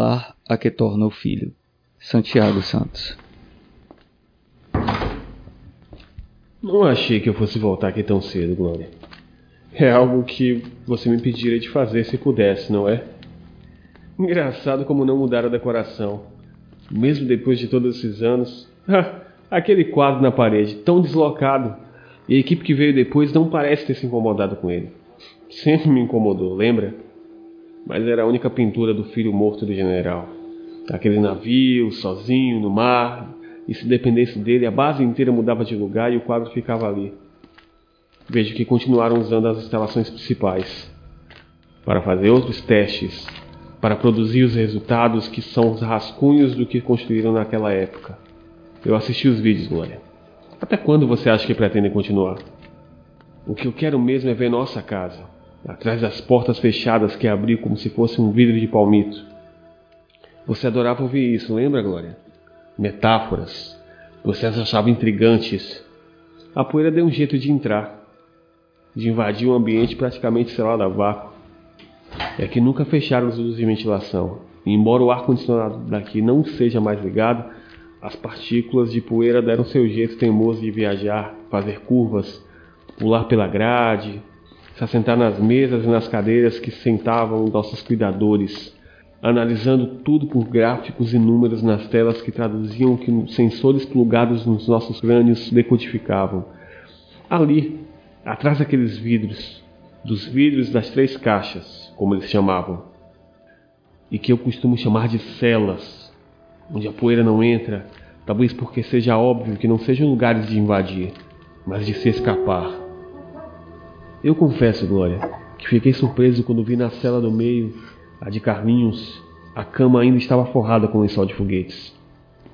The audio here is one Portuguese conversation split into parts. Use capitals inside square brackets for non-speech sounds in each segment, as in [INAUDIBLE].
lar a que torna o filho. Santiago Santos. Não achei que eu fosse voltar aqui tão cedo, Glória. É algo que você me pediria de fazer se pudesse, não é? Engraçado como não mudar a decoração. Mesmo depois de todos esses anos. [LAUGHS] Aquele quadro na parede, tão deslocado. E a equipe que veio depois não parece ter se incomodado com ele. Sempre me incomodou, lembra? Mas era a única pintura do filho morto do general. Aquele navio, sozinho, no mar, e se dependesse dele, a base inteira mudava de lugar e o quadro ficava ali. Vejo que continuaram usando as instalações principais para fazer outros testes, para produzir os resultados que são os rascunhos do que construíram naquela época. Eu assisti os vídeos, Glória. Até quando você acha que pretendem continuar? O que eu quero mesmo é ver nossa casa, atrás das portas fechadas que abri como se fosse um vidro de palmito. Você adorava ouvir isso, lembra, Glória? Metáforas. Você as achava intrigantes. A poeira deu um jeito de entrar, de invadir um ambiente praticamente selado a vácuo. É que nunca fecharam as luzes de ventilação. E embora o ar-condicionado daqui não seja mais ligado, as partículas de poeira deram seu jeito teimoso de viajar, fazer curvas, pular pela grade, se assentar nas mesas e nas cadeiras que sentavam nossos cuidadores, analisando tudo por gráficos e números nas telas que traduziam o que sensores plugados nos nossos crânios decodificavam. Ali, atrás daqueles vidros, dos vidros das três caixas, como eles chamavam, e que eu costumo chamar de celas, onde a poeira não entra, talvez porque seja óbvio que não sejam lugares de invadir, mas de se escapar. Eu confesso, Glória, que fiquei surpreso quando vi na cela do meio, a de Carlinhos, a cama ainda estava forrada com lençol de foguetes.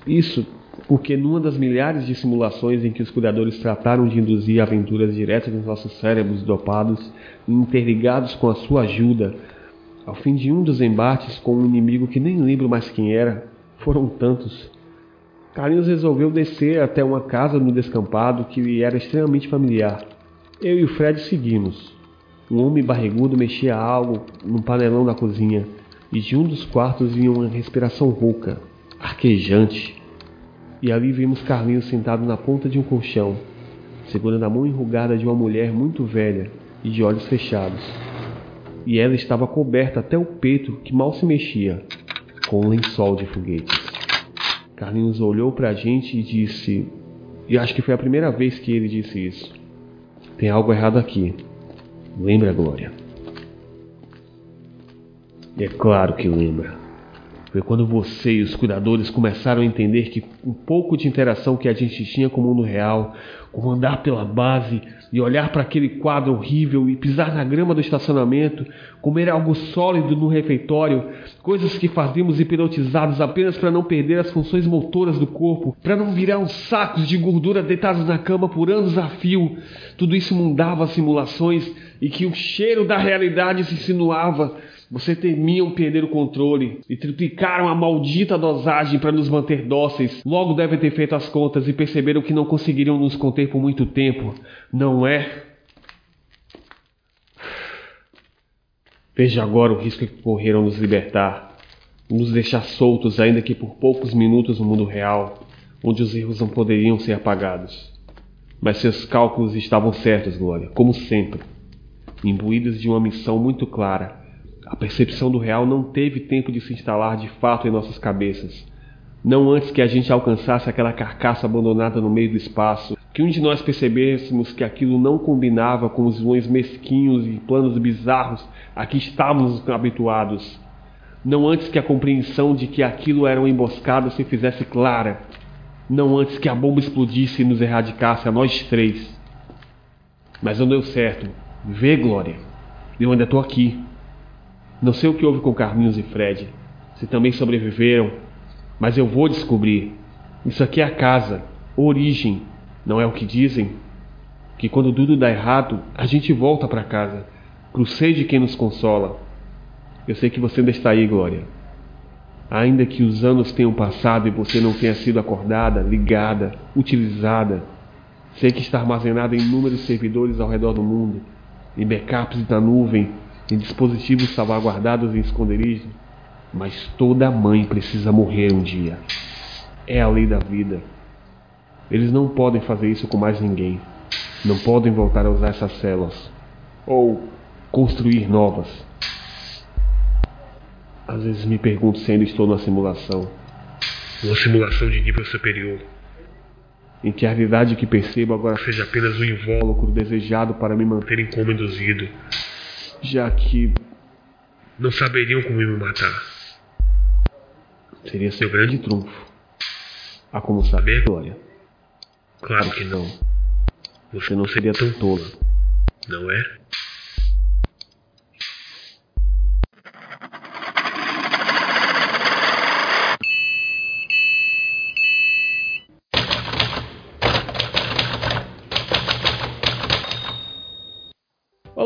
Isso porque numa das milhares de simulações em que os cuidadores trataram de induzir aventuras diretas nos nossos cérebros dopados e interligados com a sua ajuda, ao fim de um dos embates com um inimigo que nem lembro mais quem era, foram tantos. Carlinhos resolveu descer até uma casa no descampado que lhe era extremamente familiar. Eu e o Fred seguimos. Um homem barrigudo mexia algo num panelão da cozinha, e de um dos quartos vinha uma respiração rouca, arquejante. E ali vimos Carlinhos sentado na ponta de um colchão, segurando a mão enrugada de uma mulher muito velha e de olhos fechados. E ela estava coberta até o peito que mal se mexia, com um lençol de foguetes. Carlinhos olhou para a gente e disse, e acho que foi a primeira vez que ele disse isso: Tem algo errado aqui. Lembra, Glória? É claro que lembra. Foi quando você e os cuidadores começaram a entender que um pouco de interação que a gente tinha com o mundo real, como andar pela base e olhar para aquele quadro horrível e pisar na grama do estacionamento, comer algo sólido no refeitório, coisas que fazíamos hipnotizados apenas para não perder as funções motoras do corpo, para não virar uns sacos de gordura deitados na cama por anos a fio. Tudo isso mudava as simulações e que o cheiro da realidade se insinuava você temiam perder o controle e triplicaram a maldita dosagem para nos manter dóceis. Logo devem ter feito as contas e perceberam que não conseguiriam nos conter por muito tempo, não é? Veja agora o risco que correram nos libertar, nos deixar soltos, ainda que por poucos minutos no mundo real, onde os erros não poderiam ser apagados. Mas seus cálculos estavam certos, Glória, como sempre, imbuídos de uma missão muito clara a percepção do real não teve tempo de se instalar de fato em nossas cabeças. Não antes que a gente alcançasse aquela carcaça abandonada no meio do espaço, que um de nós percebêssemos que aquilo não combinava com os voos mesquinhos e planos bizarros a que estávamos habituados. Não antes que a compreensão de que aquilo era uma emboscada se fizesse clara. Não antes que a bomba explodisse e nos erradicasse a nós três. Mas não deu certo. Vê, Glória. Eu ainda estou aqui. Não sei o que houve com Carlinhos e Fred, se também sobreviveram, mas eu vou descobrir. Isso aqui é a casa, origem, não é o que dizem? Que quando tudo dá errado, a gente volta para casa, seio de quem nos consola. Eu sei que você ainda está aí, Glória. Ainda que os anos tenham passado e você não tenha sido acordada, ligada, utilizada, sei que está armazenada em inúmeros servidores ao redor do mundo, em backups na nuvem em dispositivos salvaguardados em esconderijo, Mas toda mãe precisa morrer um dia. É a lei da vida. Eles não podem fazer isso com mais ninguém. Não podem voltar a usar essas células. Ou construir novas. Às vezes me pergunto se ainda estou numa simulação. Uma simulação de nível superior. Em que a realidade que percebo agora seja apenas um invólucro desejado para me manter em coma induzido. Já que não saberiam como me matar. Seria seu grande trunfo. Há como saber, Glória? Claro que não. Você não seria tão tola, não é?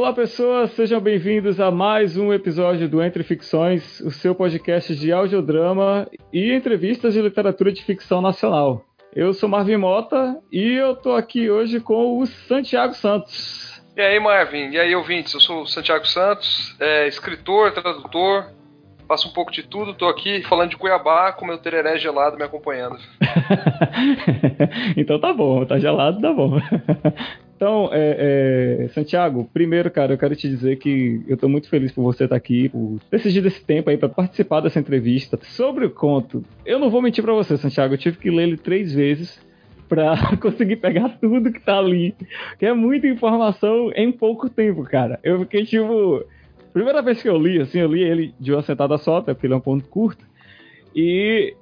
Olá, pessoas, sejam bem-vindos a mais um episódio do Entre Ficções, o seu podcast de audiodrama e entrevistas de literatura de ficção nacional. Eu sou Marvin Mota e eu tô aqui hoje com o Santiago Santos. E aí, Marvin? E aí, ouvintes? Eu sou o Santiago Santos, é, escritor, tradutor, faço um pouco de tudo. Tô aqui falando de Cuiabá com meu tereré gelado me acompanhando. [LAUGHS] então tá bom, tá gelado, tá bom. Então, é, é, Santiago, primeiro, cara, eu quero te dizer que eu tô muito feliz por você estar aqui, por decidir esse tempo aí para participar dessa entrevista. Sobre o conto, eu não vou mentir para você, Santiago, eu tive que ler ele três vezes para [LAUGHS] conseguir pegar tudo que tá ali, que é muita informação em pouco tempo, cara. Eu fiquei tipo, primeira vez que eu li, assim, eu li ele de uma sentada só, até porque ele é um ponto curto, e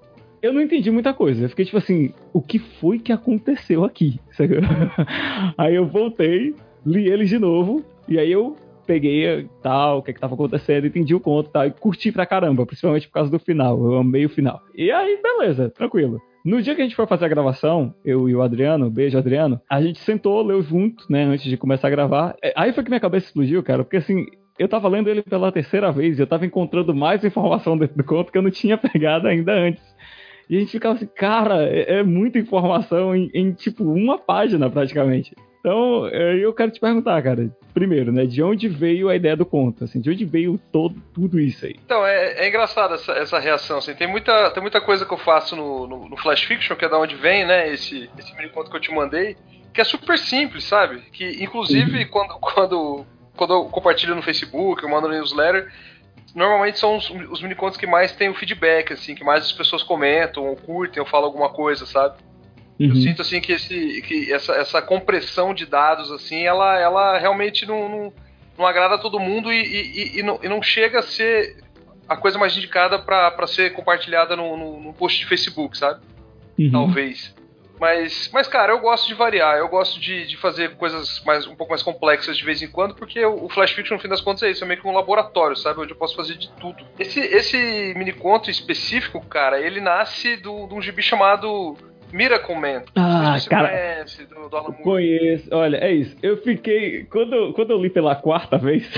eu não entendi muita coisa. Eu fiquei tipo assim, o que foi que aconteceu aqui? [LAUGHS] aí eu voltei, li eles de novo, e aí eu peguei tal, o que é que tava acontecendo, entendi o conto tal, e curti pra caramba, principalmente por causa do final. Eu amei o final. E aí, beleza, tranquilo. No dia que a gente foi fazer a gravação, eu e o Adriano, beijo Adriano, a gente sentou, leu junto, né, antes de começar a gravar. É, aí foi que minha cabeça explodiu, cara, porque assim, eu tava lendo ele pela terceira vez e eu tava encontrando mais informação [LAUGHS] dentro do conto que eu não tinha pegado ainda antes. E a gente ficava assim, cara, é, é muita informação em, em, tipo, uma página praticamente. Então, é, eu quero te perguntar, cara, primeiro, né, de onde veio a ideia do conto? Assim, de onde veio todo, tudo isso aí? Então, é, é engraçado essa, essa reação, assim, tem muita, tem muita coisa que eu faço no, no, no Flash Fiction, que é da onde vem, né, esse, esse mini conto que eu te mandei, que é super simples, sabe? Que, inclusive, quando, quando, quando eu compartilho no Facebook, eu mando no newsletter, normalmente são os, os minicontos que mais tem o feedback, assim, que mais as pessoas comentam, ou curtem, ou falam alguma coisa, sabe? Uhum. Eu sinto assim que, esse, que essa, essa compressão de dados, assim, ela, ela realmente não, não, não agrada a todo mundo e, e, e, não, e não chega a ser a coisa mais indicada para ser compartilhada no, no, no, post de Facebook, sabe? Uhum. Talvez. Mas, mas, cara, eu gosto de variar, eu gosto de, de fazer coisas mais, um pouco mais complexas de vez em quando, porque o, Flash Fiction, no fim das contas, é isso, é meio que um laboratório, sabe? Onde eu posso fazer de tudo. Esse, esse mini conto específico, cara, ele nasce do, de um gibi chamado Miracle Man. Ah, cara. Conhece, do, do conheço. Olha, é isso. Eu fiquei. Quando, quando eu li pela quarta vez. [LAUGHS]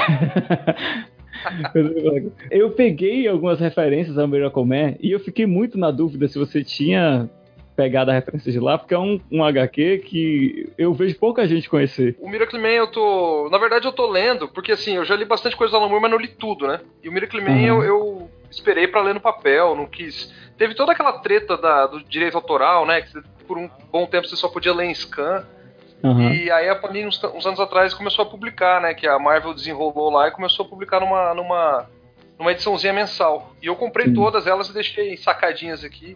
eu peguei algumas referências ao Miracle Man e eu fiquei muito na dúvida se você tinha pegada a referência de lá, porque é um, um HQ que eu vejo pouca gente conhecer. O Miracle Man eu tô. Na verdade, eu tô lendo, porque assim, eu já li bastante coisa do Alan Moore, mas não li tudo, né? E o Miracle Man uhum. eu, eu, esperei para ler no papel, não quis. Teve toda aquela treta da, do direito autoral, né? Que por um bom tempo você só podia ler em scan. Uhum. E aí a Panini, uns, uns, anos atrás, começou a publicar, né? Que a Marvel desenrolou lá e começou a publicar numa, numa, numa ediçãozinha mensal. E eu comprei uhum. todas elas e deixei sacadinhas aqui.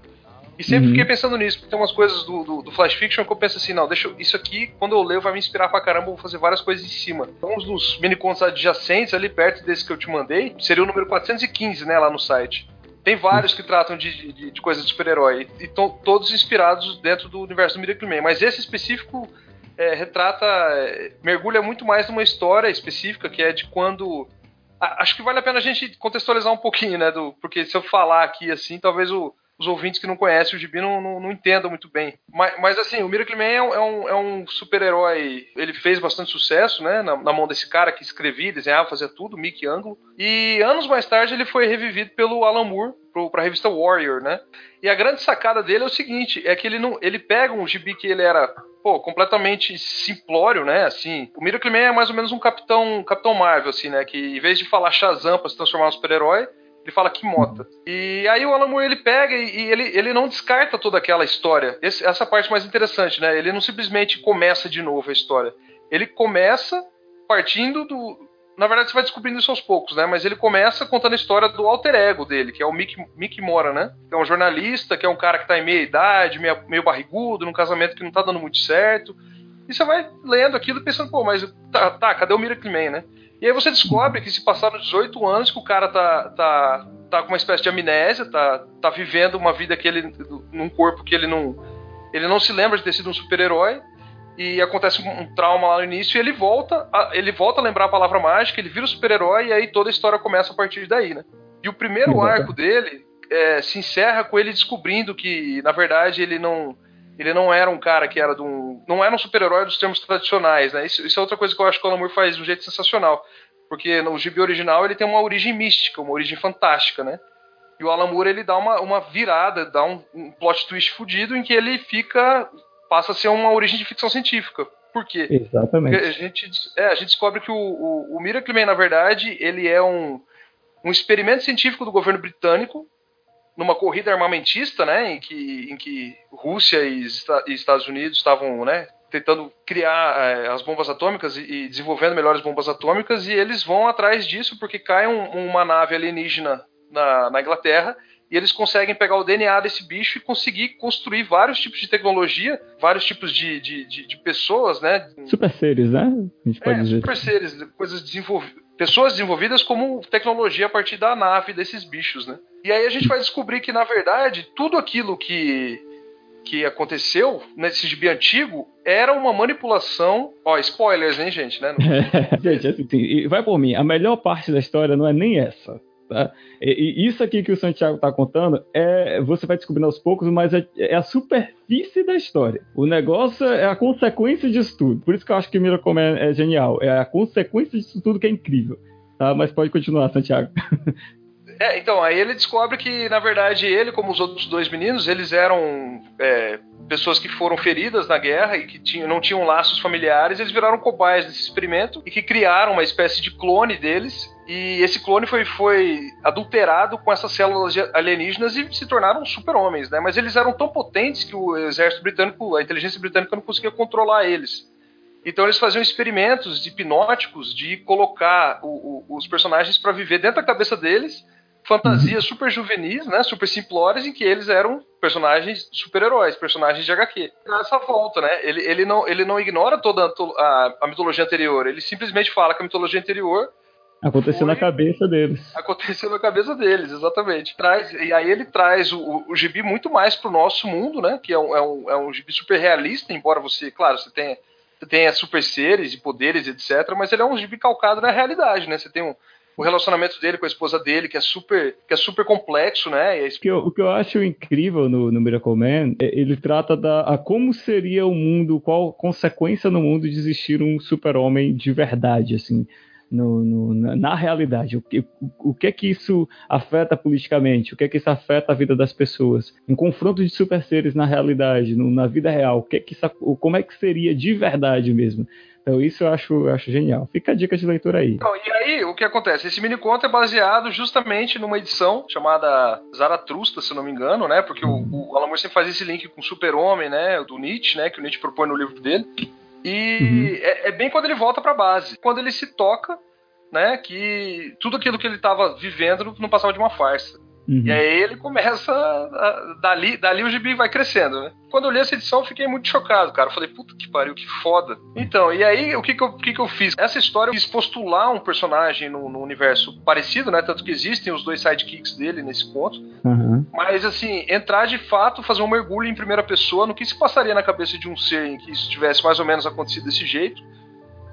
E sempre uhum. fiquei pensando nisso, porque tem umas coisas do, do, do, Flash Fiction que eu penso assim, não, deixa eu, isso aqui, quando eu ler, vai me inspirar pra caramba, vou fazer várias coisas em cima. Então, os dos minicontos adjacentes, ali perto desse que eu te mandei, seria o número 415, né, lá no site. Tem vários que tratam de, de, de coisas de super-herói, e estão todos inspirados dentro do universo do Miracle Man, mas esse específico é, retrata, é, mergulha muito mais numa história específica, que é de quando acho que vale a pena a gente contextualizar um pouquinho, né? Do, porque se eu falar aqui assim, talvez o, os ouvintes que não conhecem o Gibi não, não, não entendam muito bem. Mas, mas assim, o Miracle Man é um, é um, super-herói. Ele fez bastante sucesso, né? Na, na, mão desse cara que escrevia, desenhava, fazia tudo, Mickey Anglo. E anos mais tarde ele foi revivido pelo Alan Moore para a revista Warrior, né? E a grande sacada dele é o seguinte: é que ele não. Ele pega um gibi que ele era. Pô, completamente simplório, né? Assim, o Miracle Man é mais ou menos um capitão, capitão Marvel, assim, né? Que em vez de falar Shazam para se transformar num super-herói, Ele fala Kimota. E aí o Alan Moore ele pega e, e ele, ele não descarta toda aquela história. Esse, essa parte mais interessante, né? Ele não simplesmente começa de novo a história. Ele começa partindo do. Na verdade, você vai descobrindo isso aos poucos, né? Mas ele começa contando a história do alter ego dele, que é o Mick, Mick Mora, né? Que é um jornalista, que é um cara que tá em meia idade, meio, meio barrigudo, num casamento que não tá dando muito certo. E você vai lendo aquilo pensando, pô, mas tá, tá cadê o Miracle Man, né? E aí você descobre que se passaram 18 anos que o cara tá, tá, tá com uma espécie de amnésia, tá, tá vivendo uma vida que ele. num corpo que ele não. Ele não se lembra de ter sido um super-herói. E acontece um, um, trauma lá no início e ele volta, a, ele volta a lembrar a palavra mágica, ele vira o super-herói e aí toda a história começa a partir daí, né? E o primeiro Exato. arco dele é, se encerra com ele descobrindo que, na verdade, ele não ele não era um cara que era de um. Não era um super-herói dos termos tradicionais, né? Isso, isso, é outra coisa que eu acho que o Alan Moore faz de um jeito sensacional. Porque no gibi original ele tem uma origem mística, uma origem fantástica, né? E o Alan Moore ele dá uma, uma virada, dá um, um plot twist fudido em que ele fica. passa a ser uma origem de ficção científica. Por quê? Exatamente. Porque a gente, é, a gente descobre que o, o, o Miracle Man, na verdade, ele é um, um experimento científico do governo britânico numa corrida armamentista, né, em que, em que Rússia e, e Estados Unidos estavam, né, tentando criar é, as bombas atômicas e, e, desenvolvendo melhores bombas atômicas, e eles vão atrás disso porque cai um, uma nave alienígena na, na, Inglaterra e eles conseguem pegar o DNA desse bicho e conseguir construir vários tipos de tecnologia, vários tipos de, de, de, de pessoas, né? Super seres, né? A gente pode é, dizer. super seres, coisas desenvolvidas pessoas desenvolvidas como tecnologia a partir da nave desses bichos, né? E aí a gente vai descobrir que, na verdade, tudo aquilo que, que aconteceu nesse gibi antigo era uma manipulação. Ó, spoilers, hein, gente, né? [LAUGHS] gente, assim, vai por mim, a melhor parte da história não é nem essa. Tá? E, isso aqui que o Santiago está contando é você vai descobrindo aos poucos, mas é, é, a superfície da história. O negócio é a consequência disso tudo. Por isso que eu acho que Miracle é, é genial. É a consequência disso tudo que é incrível. Tá? Mas pode continuar, Santiago. [LAUGHS] É, então, aí ele descobre que, na verdade, ele, como os outros dois meninos, eles eram é, pessoas que foram feridas na guerra e que tinham, não tinham laços familiares, eles viraram cobaias desse experimento e que criaram uma espécie de clone deles. E esse clone foi, foi adulterado com essas células alienígenas e se tornaram super-homens, né? Mas eles eram tão potentes que o exército britânico, a inteligência britânica não conseguia controlar eles. Então eles faziam experimentos hipnóticos de colocar o, o, os personagens para viver dentro da cabeça deles fantasias uhum. super juvenis, né? Super simplórias, em que eles eram personagens super-heróis, personagens de HQ. Essa volta, né? Ele, ele, não, ele não ignora toda a, a mitologia anterior, ele simplesmente fala que a mitologia anterior Aconteceu foi... na cabeça deles. Aconteceu na cabeça deles, exatamente. Traz, e aí ele traz o, o, o gibi muito mais pro nosso mundo, né? Que é um, é um, é um gibi super realista, embora você, claro, você tenha, você tenha super seres e poderes, etc. Mas ele é um gibi calcado na realidade, né? Você tem um, o relacionamento dele com a esposa dele, que é super, que é super complexo, né? O que, eu, o que eu acho incrível no, no Miracle Man, é, ele trata da como seria o mundo, qual consequência no mundo de existir um super-homem de verdade, assim. No, no, na, realidade. O que, o, o, que é que isso afeta politicamente? O que é que isso afeta a vida das pessoas? Um confronto de super seres na realidade, no, na vida real. O que é que isso, como é que seria de verdade mesmo? Então isso eu acho, eu acho genial. Fica a dica de leitura aí. Então, e aí, o que acontece? Esse mini conto é baseado justamente numa edição chamada Zaratrusta, se não me engano, né? Porque o, o Alan Moore sempre faz esse link com Super-Homem, né? Do Nietzsche, né? Que o Nietzsche propõe no livro dele. E uhum. é, é, bem quando ele volta pra base. Quando ele se toca, né? Que tudo aquilo que ele estava vivendo não passava de uma farsa. Uhum. E aí ele começa. A, dali, dali o gibi vai crescendo, né? Quando eu li essa edição, eu fiquei muito chocado, cara. Eu falei, puta que pariu, que foda. Então, e aí o que que eu, que que eu fiz? Essa história eu quis postular um personagem no, no, universo parecido, né? Tanto que existem os dois sidekicks dele nesse conto. Uhum. Mas, assim, entrar de fato, fazer um mergulho em primeira pessoa no que se passaria na cabeça de um ser em que isso tivesse mais ou menos acontecido desse jeito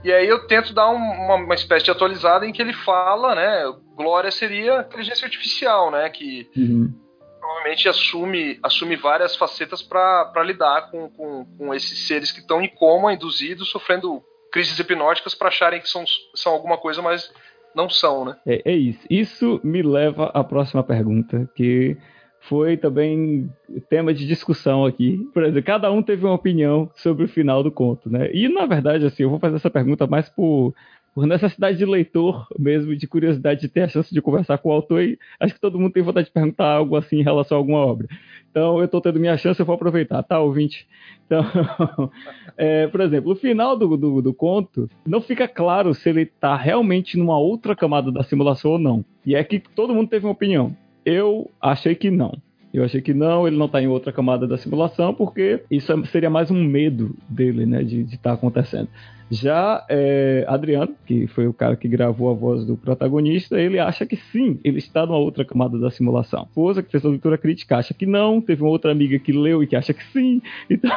e aí eu tento dar um, uma, uma, espécie de atualizada em que ele fala, né? Glória seria inteligência artificial, né? Que uhum. provavelmente assume, assume várias facetas para lidar com, com, com, esses seres que estão em coma, induzidos, sofrendo crises hipnóticas para acharem que são, são alguma coisa, mas não são, né? É, é isso. Isso me leva à próxima pergunta, que foi também tema de discussão aqui. Por exemplo, cada um teve uma opinião sobre o final do conto, né? E na verdade, assim, eu vou fazer essa pergunta mais por por necessidade de leitor mesmo, de curiosidade de ter a chance de conversar com o autor, e acho que todo mundo tem vontade de perguntar algo assim em relação a alguma obra. Então, eu estou tendo minha chance, eu vou aproveitar, tá, ouvinte? Então, [LAUGHS] é, por exemplo, o final do, do, do, conto não fica claro se ele está realmente numa outra camada da simulação ou não. E é que todo mundo teve uma opinião. Eu achei que não. Eu achei que não, ele não está em outra camada da simulação, porque isso é, seria mais um medo dele, né, de estar tá acontecendo. Já é, Adriano, que foi o cara que gravou a voz do protagonista, ele acha que sim, ele está numa outra camada da simulação. A esposa que fez a leitura crítica acha que não, teve uma outra amiga que leu e que acha que sim. [LAUGHS] Então,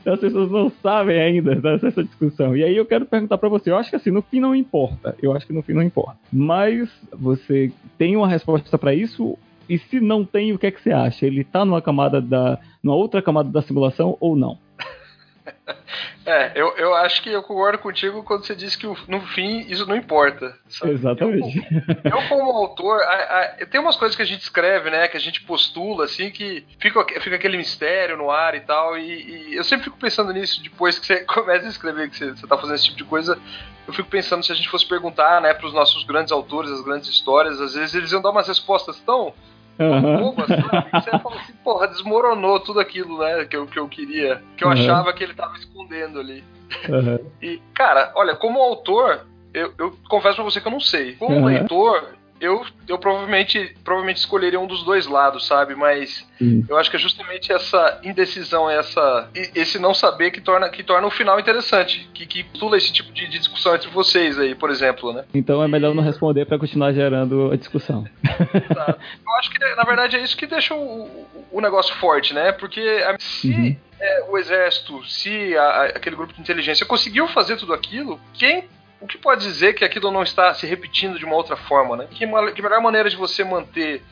então [LAUGHS] as pessoas não sabem ainda [LAUGHS] dessa discussão. E aí eu quero perguntar para você, eu acho que assim, no fim não importa. Eu acho que no fim não importa. Mas você tem uma resposta para isso e se não tem, o que é que você acha? Ele tá numa camada da. numa outra camada da simulação ou não? [LAUGHS] [LAUGHS] É, eu, eu acho que eu concordo contigo quando você disse que no fim isso não importa. Sabe? Exatamente. Eu, eu como autor, a, a, tem umas coisas que a gente escreve, né, que a gente postula, assim, que fica, fica aquele mistério no ar e tal, e, e eu sempre fico pensando nisso depois que você [LAUGHS] começa a escrever, que você, você tá fazendo esse tipo de coisa, eu fico pensando se a gente fosse perguntar, né, pros nossos grandes autores, as grandes histórias, às vezes eles iam dar umas respostas tão Uhum. Você falou assim, porra, desmoronou tudo aquilo, né, que eu, que eu queria, que eu uhum. achava que ele tava escondendo ali. Uhum. E, cara, olha, como autor, eu, eu confesso pra você que eu não sei. Como leitor, eu, eu provavelmente, provavelmente escolheria um dos dois lados, sabe? Mas Sim. eu acho que é justamente essa indecisão, essa, esse não saber que torna, que torna o final interessante, que, que pula esse tipo de, de discussão entre vocês aí, por exemplo, né? Então é melhor não responder para continuar gerando a discussão. [LAUGHS] eu acho que, na verdade, é isso que deixa o, o negócio forte, né? Porque se uhum. é, o exército, se a, aquele grupo de inteligência conseguiu fazer tudo aquilo, quem o que pode dizer que aquilo não está se repetindo de uma outra forma, né? Que, que melhor maneira de você manter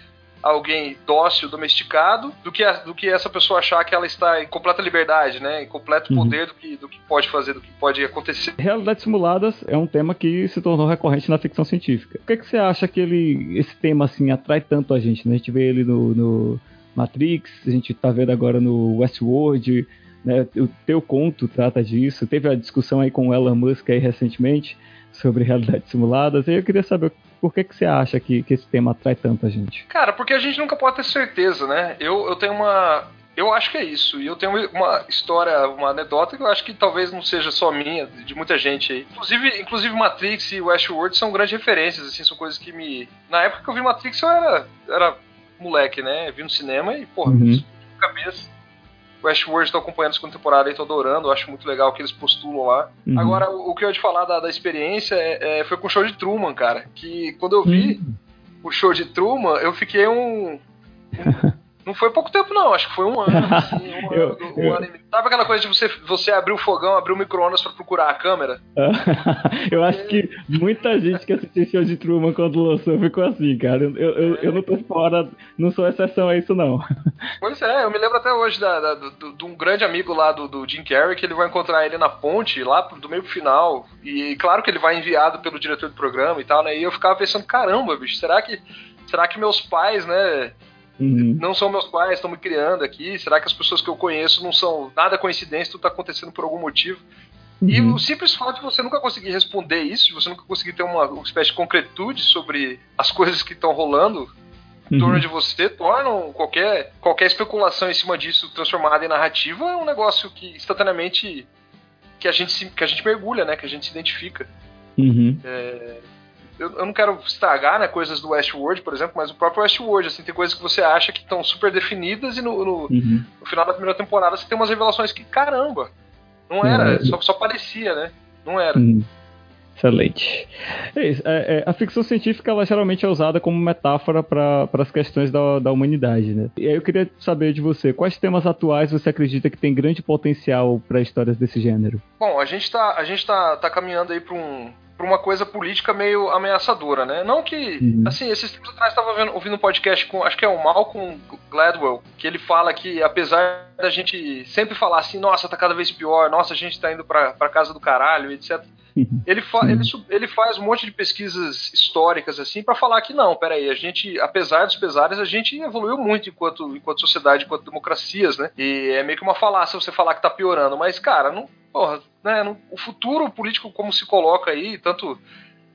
alguém dócil, domesticado, do que, a, do que essa pessoa achar que ela está em completa liberdade, né? Em completo uhum. poder do que, do que pode fazer, do que pode acontecer. Realidades simuladas é um tema que se tornou recorrente na ficção científica. Por que, que você acha que ele, esse tema assim atrai tanto a gente? Né? A gente vê ele no, no Matrix, a gente está vendo agora no Westworld, né? O teu conto trata disso. Teve a discussão aí com o Elon Musk aí recentemente sobre realidades simuladas. E eu queria saber por que, que você acha que, que esse tema atrai tanta gente. Cara, porque a gente nunca pode ter certeza, né? Eu, eu tenho uma. Eu acho que é isso. E eu tenho uma história, uma anedota que eu acho que talvez não seja só minha, de muita gente aí. Inclusive, inclusive Matrix e Westworld são grandes referências, assim, são coisas que me. Na época que eu vi Matrix, eu era, era moleque, né? Vi no cinema e, porra, uhum. cabeça. Westworld estou acompanhando a segunda temporada e tô adorando, acho muito legal o que eles postulam lá. Uhum. Agora, o, que eu ia te falar da, da experiência é, é, foi com o show de Truman, cara. Que quando eu vi uhum. o show de Truman, eu fiquei um, um [LAUGHS] Não foi pouco tempo, não. Acho que foi um ano. [LAUGHS] Assim, um, eu, ano, um eu... ano e... Sabe aquela coisa de você, você abrir o fogão, abrir o micro-ondas pra procurar a câmera? [LAUGHS] eu acho que muita gente que assistiu show de Truman quando lançou ficou assim, cara. Eu, eu, eu não tô fora, não sou exceção a isso, não. [LAUGHS] Pois é, eu me lembro até hoje da, da, do, de um grande amigo lá do, do Jim Carrey, que ele vai encontrar ele na ponte, lá do meio pro final. E claro que ele vai enviado pelo diretor do programa e tal, né? E eu ficava pensando, caramba, bicho, será que, será que meus pais, né? Uhum. Não são meus pais, estão me criando aqui. Será que as pessoas que eu conheço não são nada coincidência, tudo está acontecendo por algum motivo? Uhum. E o simples fato de você nunca conseguir responder isso, de você nunca conseguir ter uma, uma espécie de concretude sobre as coisas que estão rolando em torno uhum. de você, tornam qualquer, qualquer especulação em cima disso transformada em narrativa é um negócio que instantaneamente que a gente, se, que a gente mergulha, né? Que a gente se identifica. Uhum. É, eu, eu, não quero estragar, né, coisas do Westworld, por exemplo, mas o próprio Westworld, assim, tem coisas que você acha que estão super definidas e no, no, uhum. no, final da primeira temporada você tem umas revelações que, caramba, não era, uhum. só, só parecia, né? Não era. Uhum. Excelente. É isso, é, é, a ficção científica ela geralmente é usada como metáfora para as questões da, da humanidade, né? E aí eu queria saber de você, quais temas atuais você acredita que tem grande potencial para histórias desse gênero? Bom, a gente está a gente tá, tá caminhando aí para um, por uma coisa política meio ameaçadora, né? Não que, uhum. assim, esses tempos atrás estava ouvindo um podcast com, acho que é o Malcolm Gladwell, que ele fala que apesar da gente sempre falar assim, nossa, tá cada vez pior, nossa, a gente tá indo pra, pra casa do caralho, etc. Ele, fa ele, ele, faz um monte de pesquisas históricas assim para falar que não, peraí, a gente, apesar dos pesares, a gente evoluiu muito enquanto, enquanto sociedade, enquanto democracias, né? E é meio que uma falácia você falar que tá piorando, mas, cara, não, porra, né, não, o futuro político como se coloca aí, tanto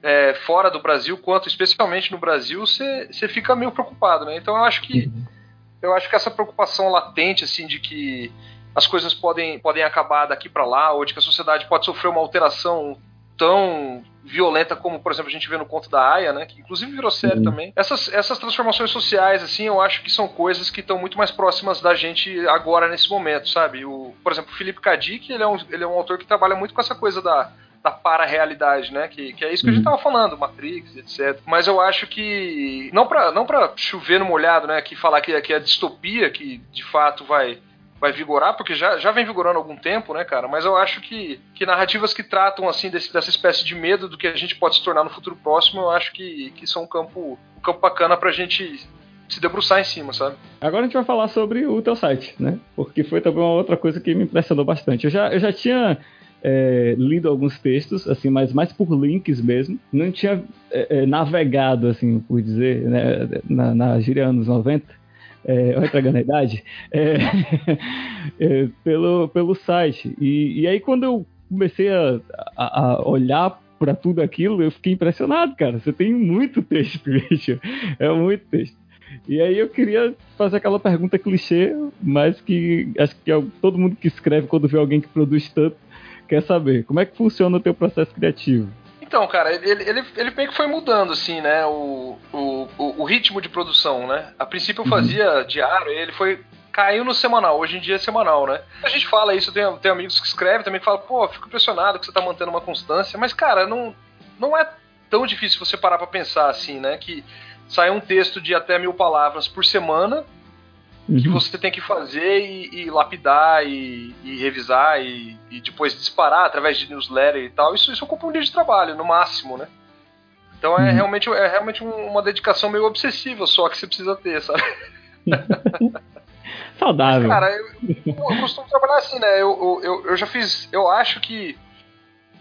é, fora do Brasil quanto especialmente no Brasil, você fica meio preocupado, né? Então eu acho que uhum. Eu acho que essa preocupação latente assim de que as coisas podem, podem acabar daqui para lá, ou de que a sociedade pode sofrer uma alteração tão violenta como, por exemplo, a gente vê no conto da Aya, né? Que inclusive virou série também. Essas, essas transformações sociais, assim, eu acho que são coisas que estão muito mais próximas da gente agora, nesse momento, sabe? O, por exemplo, o Felipe Kadik, ele é, um, ele é um autor que trabalha muito com essa coisa da, da para-realidade, né? Que, que é isso que a gente uhum. tava falando, Matrix, etc. Mas eu acho que. Não pra, não pra chover no molhado, né? Que falar que, que é a distopia que de fato vai vai vigorar, porque já, já vem vigorando há algum tempo, né, cara? Mas eu acho que, que narrativas que tratam, assim, desse, dessa espécie de medo do que a gente pode se tornar no futuro próximo, eu acho que, que são um campo, um campo bacana pra gente se debruçar em cima, sabe? Agora a gente vai falar sobre o teu site, né? Porque foi também uma outra coisa que me impressionou bastante. Eu já, eu já tinha é, lido alguns textos, assim, mas mais por links mesmo. Não tinha é, é, navegado, assim, por dizer, né, na, na gíria anos 90 é, entregando a idade, é, [LAUGHS] é, pelo, pelo site. E, e aí quando eu comecei a, a, a olhar para tudo aquilo, eu fiquei impressionado, cara. Você tem muito texto, [LAUGHS] bicho. É muito texto. E aí eu queria fazer aquela pergunta clichê, mas que acho que todo mundo que escreve quando vê alguém que produz tanto quer saber. Como é que funciona o teu processo criativo? Então, cara, ele, ele, ele meio que foi mudando, assim, né? O, o, o, ritmo de produção, né? A princípio eu uhum. fazia uhum. diário, ele foi. caiu no semanal, hoje em dia é semanal, né? A gente fala isso, tem, tem amigos que escrevem também que falam, pô, fico impressionado que você tá mantendo uma constância, mas, cara, não, não é tão difícil você parar pra pensar assim, né? Que sai um texto de até mil palavras por semana uhum. que você tem que fazer e, e lapidar e, e revisar e, e, depois disparar através de newsletter e tal. Isso, isso ocupa um dia de trabalho, no máximo, né? Então é uhum. realmente, é realmente uma dedicação meio obsessiva só que você precisa ter, sabe? [LAUGHS] Saudável. Mas, cara, eu, eu, costumo trabalhar assim, né? Eu, eu, eu já fiz. Eu acho que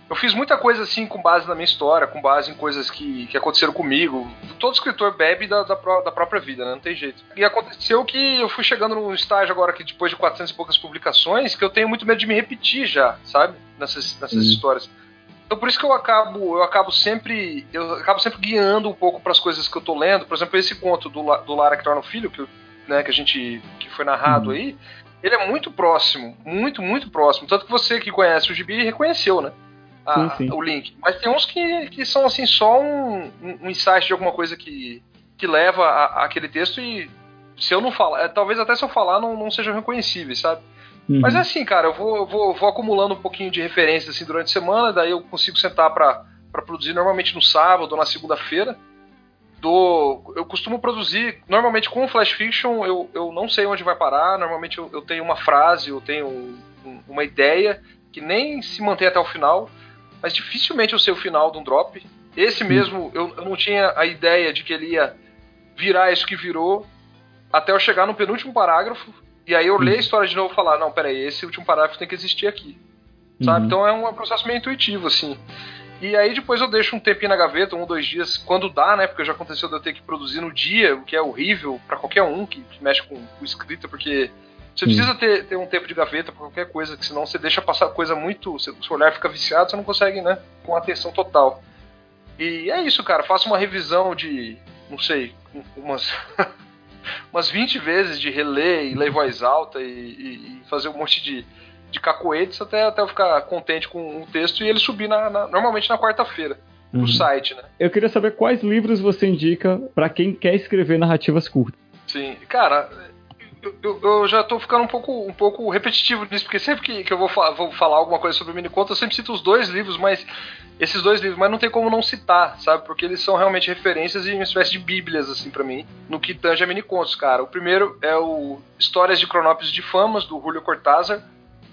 eu fiz muita coisa assim com base na minha história, com base em coisas que, que aconteceram comigo. Todo escritor bebe da, da, da, própria vida, né? Não tem jeito. E aconteceu que eu fui chegando num estágio agora que depois de 400 e poucas publicações, que eu tenho muito medo de me repetir já, sabe? Nessas, nessas hum. histórias. Então por isso que eu acabo, eu acabo sempre, eu acabo sempre guiando um pouco para as coisas que eu tô lendo. Por exemplo, esse conto do, do Lara que torna o filho, que, né, que a gente que foi narrado hum. aí, ele é muito próximo, muito, muito próximo. Tanto que você que conhece o Gibi reconheceu, né? A, sim, sim. o link. Mas tem uns que, que são assim só um, um insight de alguma coisa que, que leva a, aquele texto e se eu não falar, é, talvez até se eu falar não, não sejam reconhecíveis, sabe? Uhum. Mas é assim, cara, eu vou, eu vou, vou acumulando um pouquinho de referências assim durante a semana, daí eu consigo sentar para produzir normalmente no sábado ou na segunda-feira. Do, eu costumo produzir, normalmente com flash fiction, eu, eu não sei onde vai parar, normalmente eu, eu tenho uma frase, eu tenho um, um, uma ideia que nem se mantém até o final, mas dificilmente eu sei o final de um drop. Esse mesmo, eu, eu não tinha a ideia de que ele ia virar isso que virou, até eu chegar no penúltimo parágrafo, e aí eu ler a história de novo e falar, não, peraí, esse último parágrafo tem que existir aqui. Sabe? Uhum. Então é um processo meio intuitivo, assim. E aí depois eu deixo um tempinho na gaveta, um, dois dias, quando dá, né? Porque já aconteceu de eu ter que produzir no dia, o que é horrível para qualquer um que, que mexe com, com escrita, porque você precisa ter, ter um tempo de gaveta pra qualquer coisa, que senão você deixa passar coisa muito. O seu olhar fica viciado, você não consegue, né? Com atenção total. E é isso, cara. Faça uma revisão de, não sei, umas. [LAUGHS] umas 20 vezes de reler e ler voz alta e, e, e, fazer um monte de, de cacoetes até, até eu ficar contente com o texto e ele subir na, na, normalmente na quarta-feira no uhum. site, né? Eu queria saber quais livros você indica para quem quer escrever narrativas curtas. Sim, cara, eu, eu, já tô ficando um pouco, um pouco repetitivo nisso, porque sempre que, que eu vou, fa vou falar alguma coisa sobre o miniconto, eu sempre cito os dois livros, mas esses dois livros, mas não tem como não citar, sabe? Porque eles são realmente referências e uma espécie de bíblias, assim, para mim, no que tange a minicontos, cara. O primeiro é o Histórias de Cronópolis de Famas, do Julio Cortázar,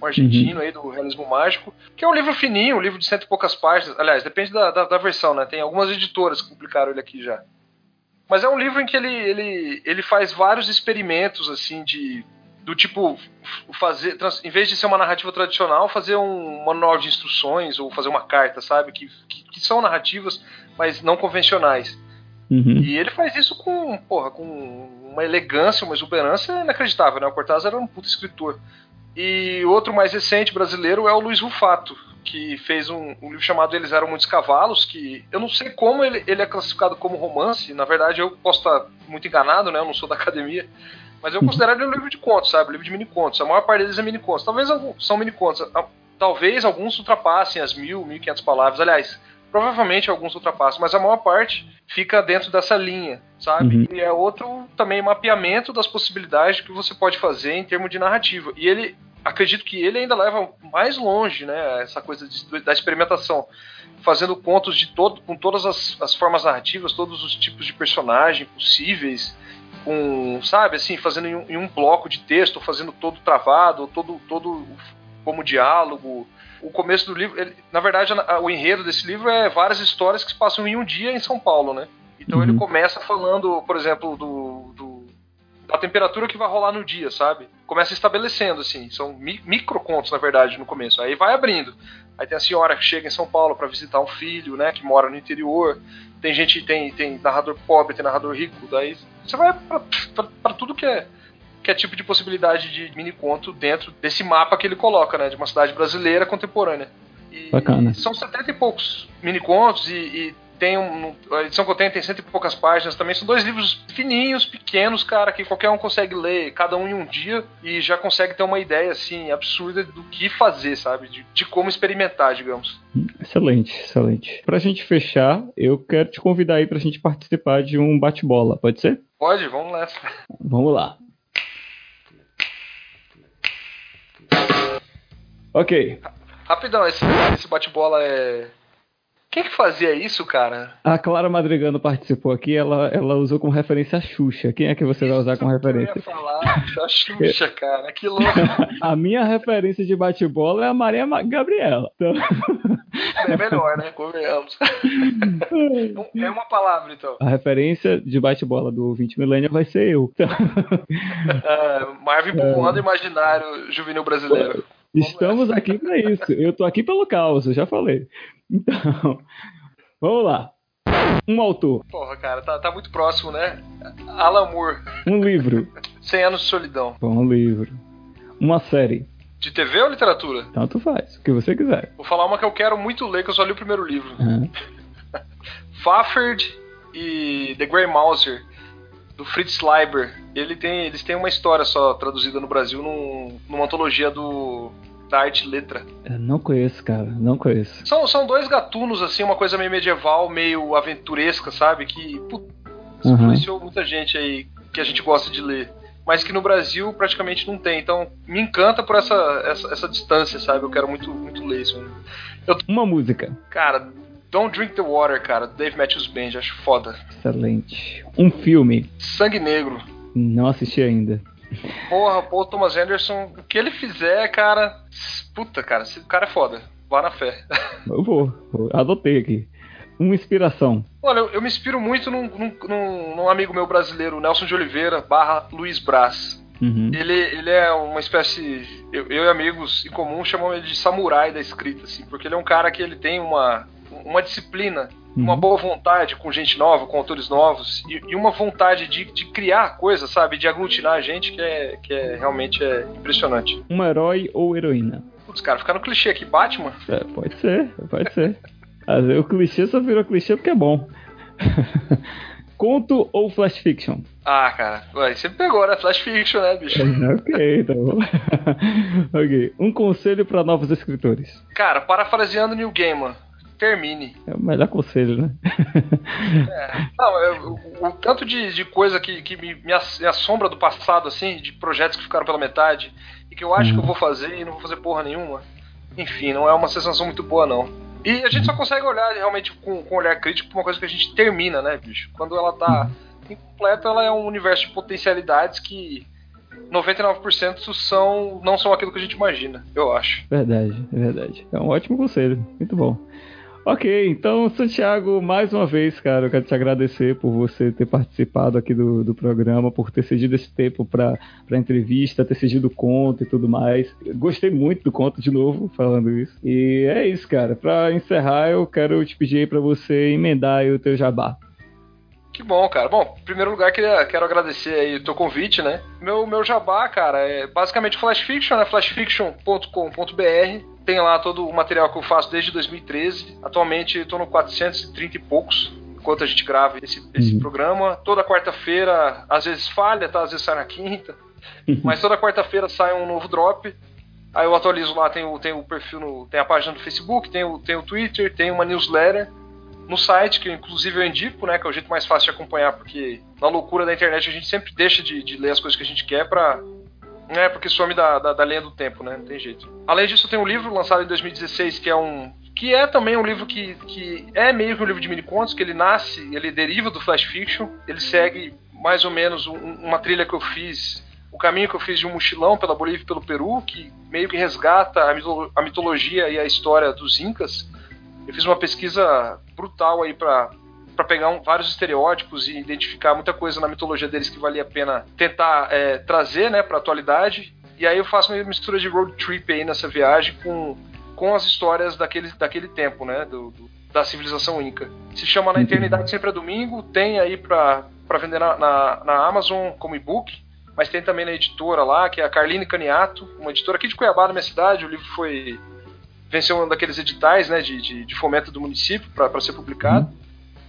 um argentino uhum. aí do realismo mágico, que é um livro fininho, um livro de cento e poucas páginas. Aliás, depende da, da, da versão, né? Tem algumas editoras que publicaram ele aqui já. Mas é um livro em que ele, ele, ele faz vários experimentos, assim, de, do tipo fazer, trans, em vez de ser uma narrativa tradicional, fazer um manual de instruções ou fazer uma carta, sabe? Que, que, que são narrativas, mas não convencionais. Uhum. E ele faz isso com, porra, com uma elegância, uma exuberância inacreditável, né? O Cortázar era um puto escritor. E outro mais recente brasileiro é o Luiz Rufato, que fez um, um, livro chamado Eles Eram Muitos Cavalos, que eu não sei como ele, ele é classificado como romance, na verdade eu posso estar muito enganado, né? Eu não sou da [LAUGHS] academia, mas eu uhum. considero ele um livro de contos, sabe? Um livro de mini contos. A maior parte deles é mini contos. Talvez alguns são mini contos. Talvez alguns ultrapassem as mil, mil e quinhentas palavras. Aliás, provavelmente alguns ultrapassam, mas a maior parte fica dentro dessa linha, sabe? Uhum. E é outro também mapeamento das possibilidades que você pode fazer em termos de narrativa. E ele, acredito que ele ainda leva mais longe, né? Essa coisa de, da experimentação, fazendo contos de todo, com todas as, as formas narrativas, todos os tipos de personagem possíveis com, sabe, assim, fazendo em um, em um, bloco de texto, fazendo todo travado, todo, todo como diálogo. O começo do livro, ele, na verdade, o enredo desse livro é várias histórias que se passam em um dia em São Paulo, né? Então uhum. ele começa falando, por exemplo, do, do, da temperatura que vai rolar no dia, sabe? Começa estabelecendo, assim, são mi micro contos, na verdade, no começo. Aí vai abrindo. Aí tem a senhora que chega em São Paulo para visitar um filho, né, que mora no interior. Tem gente, tem, tem narrador pobre, tem narrador rico. Daí você vai para tudo que é que é tipo de possibilidade de mini conto dentro desse mapa que ele coloca, né, de uma cidade brasileira contemporânea. E Bacana. São setenta e poucos mini contos e, e tem um, a edição que eu tenho tem cento e poucas páginas também. São dois livros fininhos, pequenos, cara, que qualquer um consegue ler, cada um em um dia, e já consegue ter uma ideia, assim, absurda do que fazer, sabe? De, de como experimentar, digamos. Excelente, excelente. Pra gente fechar, eu quero te convidar aí pra gente participar de um bate-bola, pode ser? Pode, vamos nessa. Vamos lá. Ok. Rapidão, esse, esse bate-bola é quem que fazia isso, cara? A Clara Madrigano participou aqui, ela, ela usou como referência a Xuxa. Quem é que você vai usar como referência? Eu ia falar a Xuxa, cara, que louco. [LAUGHS] a minha referência de bate-bola é a Maria Gabriela. Então... É melhor, né? Convenhamos. é uma palavra, então. A referência de bate-bola do 20 milênio vai ser eu. Então... Uh, [LAUGHS] Marvin povoando é... imaginário juvenil brasileiro. Estamos aqui para isso. Eu tô aqui pelo caos, eu já falei. Então, [LAUGHS] vamos lá. Um autor. Porra, cara, tá, tá muito próximo, né? Alan Moore. Um livro. 100 anos de solidão. Bom, um livro. Uma série. De TV ou literatura? Tanto faz, o que você quiser. Vou falar uma que eu quero muito ler, que eu só li o primeiro livro. Uhum. Fafard [LAUGHS] e The Grey Mouser, do Fritz Leiber. Ele tem, eles têm uma história só traduzida no Brasil num, numa antologia do da arte letra. Eu não conheço, cara, não conheço. São, são dois gatunos, assim, uma coisa meio medieval, meio aventuresca, sabe? Que putz, uhum. influenciou muita gente aí que a gente gosta de ler. Mas que no Brasil praticamente não tem. Então me encanta por essa, essa, essa distância, sabe? Eu quero muito, muito ler isso. Eu... Uma música. Cara, Don't Drink the Water, cara, Dave Matthews Band, acho foda. Excelente. Um filme. Sangue Negro. Não assisti ainda. Porra, Paul Thomas Anderson, o que ele fizer, cara. Puta, cara, esse cara é foda. Vá na fé. [LAUGHS] Eu vou, vou. adotei aqui. Uma inspiração. Olha, eu, eu me inspiro muito num, num, num, amigo meu brasileiro, Nelson de Oliveira, barra Luiz Brás. Uhum. Ele, ele é uma espécie. Eu, eu e amigos em comum chamam ele de samurai da escrita, assim, porque ele é um cara que ele tem uma, uma disciplina uma uhum. boa vontade com gente nova, com autores novos, e, e uma vontade de, de, criar coisas, sabe? De aglutinar a gente que é, que é realmente é impressionante. Um herói ou heroína? Putz, cara, ficar no clichê aqui, Batman? É, pode ser, pode ser. o clichê só virou clichê porque é bom. [LAUGHS] Conto ou flash fiction? Ah, cara, ué, você pegou, né? Flash fiction, né, bicho? [LAUGHS] ok, tá bom. [LAUGHS] ok. Um conselho para novos escritores. Cara, parafraseando Neil Gaiman, termine. É o melhor conselho, né? é, não, eu, o, o, tanto de, de coisa que, que me, me, assombra do passado, assim, de projetos que ficaram pela metade, e que eu acho que eu uhum. vou fazer e não vou fazer porra nenhuma. Enfim, não é uma sensação muito boa, não. E a gente só consegue olhar realmente com, com olhar crítico pra uma coisa que a gente termina, né, bicho? Quando ela tá incompleta, ela é um universo de potencialidades que 99% são, não são aquilo que a gente imagina, eu acho. Verdade, é verdade. É um ótimo conselho, muito bom. Ok, então, Santiago, mais uma vez, cara, eu quero te agradecer por você ter participado aqui do, do programa, por ter cedido esse tempo para a entrevista, ter cedido o conto e tudo mais. Gostei muito do conto, de novo, falando isso. E é isso, cara. Para encerrar, eu quero te pedir aí para você emendar o teu jabá. Que bom, cara. Bom, em primeiro lugar, queria, quero agradecer aí o teu convite, né? Meu, meu jabá, cara, é basicamente Flash Fiction, né? flashfiction.com.br. Tem lá todo o material que eu faço desde 2013. Atualmente estou no 430 e poucos, enquanto a gente grava esse, esse uhum. programa. Toda quarta-feira, às vezes falha, tá? Às vezes sai na quinta. Mas toda quarta-feira sai um novo drop. Aí eu atualizo lá, tem o, tem o perfil, no, tem a página do Facebook, tem o, tem o Twitter, tem uma newsletter no site, que inclusive eu indico, né, que é o jeito mais fácil de acompanhar, porque na loucura da internet a gente sempre deixa de, de ler as coisas que a gente quer pra. É, porque some da, da, da linha do tempo, né? Não tem jeito. Além disso, tem um livro lançado em 2016 que é um. que é também um livro que, que é meio que um livro de mini contos, que ele nasce, ele deriva do Flash Fiction, ele segue mais ou menos um, uma trilha que eu fiz o caminho que eu fiz de um mochilão pela Bolívia e pelo Peru, que meio que resgata a mitologia e a história dos Incas. Eu fiz uma pesquisa brutal aí para para pegar um, vários estereótipos e identificar muita coisa na mitologia deles que valia a pena tentar é, trazer né, para a atualidade. E aí eu faço uma mistura de road trip aí nessa viagem com, com as histórias daquele, daquele tempo, né, do, do da civilização inca. Se chama Na Eternidade Sempre é Domingo, tem aí para vender na, na, na Amazon como e-book, mas tem também na editora lá, que é a Carline Caniato, uma editora aqui de Cuiabá, na minha cidade. O livro foi venceu um daqueles editais né, de, de, de fomento do município para ser publicado. Uhum.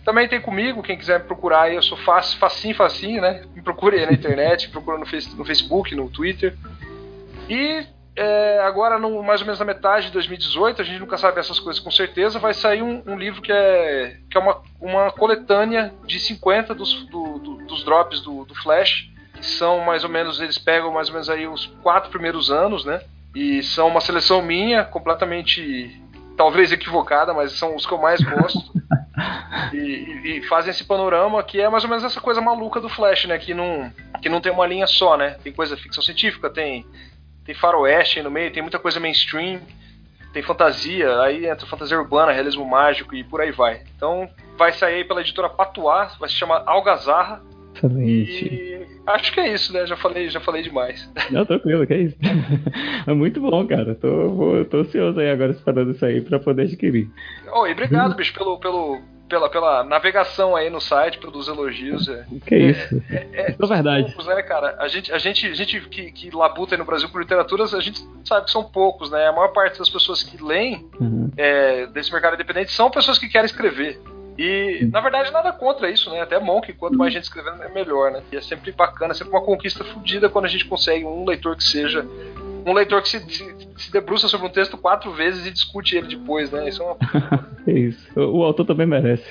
Também tem comigo, quem quiser me procurar aí, eu sou fácil, facinho, facinho, né? Me procure aí na internet, [LAUGHS] procura no, face, no Facebook, no Twitter. E é, agora, no, mais ou menos na metade de 2018, a gente nunca sabe essas coisas com certeza, vai sair um, um livro que é, que é uma, uma coletânea de 50 dos, do, do, dos drops do, do Flash, que são mais ou menos, eles pegam mais ou menos aí os quatro primeiros anos, né? E são uma seleção minha, completamente, talvez equivocada, mas são os que eu mais gosto. [LAUGHS] e, e, e, fazem esse panorama que é mais ou menos essa coisa maluca do Flash, né? Que não, que não tem uma linha só, né? Tem coisa ficção científica, tem, tem faroeste aí no meio, tem muita coisa mainstream, tem fantasia, aí entra fantasia urbana, realismo mágico e por aí vai. Então vai sair aí pela editora Patuá, vai se chamar Algazarra. E acho que é isso, né? Já falei, já falei demais. [LAUGHS] Não, tranquilo, que é isso. [LAUGHS] é muito bom, cara. Tô, vou, tô ansioso aí agora esperando isso aí pra poder adquirir. Oh, e obrigado, bicho, pelo, pelo, pela, pela navegação aí no site, pelos elogios. É, que é, isso. É, é, é verdade. Poucos, né, cara? A gente, a gente, a gente que, que labuta aí no Brasil por literaturas, a gente sabe que são poucos, né? A maior parte das pessoas que leem uhum. é, desse mercado independente são pessoas que querem escrever. E, na verdade, nada contra isso, né? Até é bom que quanto mais gente escrevendo é melhor, né? E é sempre bacana, é sempre uma conquista fodida quando a gente consegue um leitor que seja. Um leitor que se, se, se, debruça sobre um texto quatro vezes e discute ele depois, né? Isso é uma. [LAUGHS] é isso. O, o, autor também merece.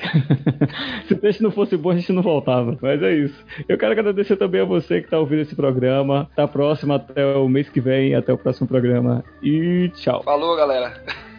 [LAUGHS] se o texto não fosse bom, a gente não voltava. Mas é isso. Eu quero agradecer também a você que está ouvindo esse programa. Tá próximo até o mês que vem, até o próximo programa. E tchau. Falou, galera. [LAUGHS]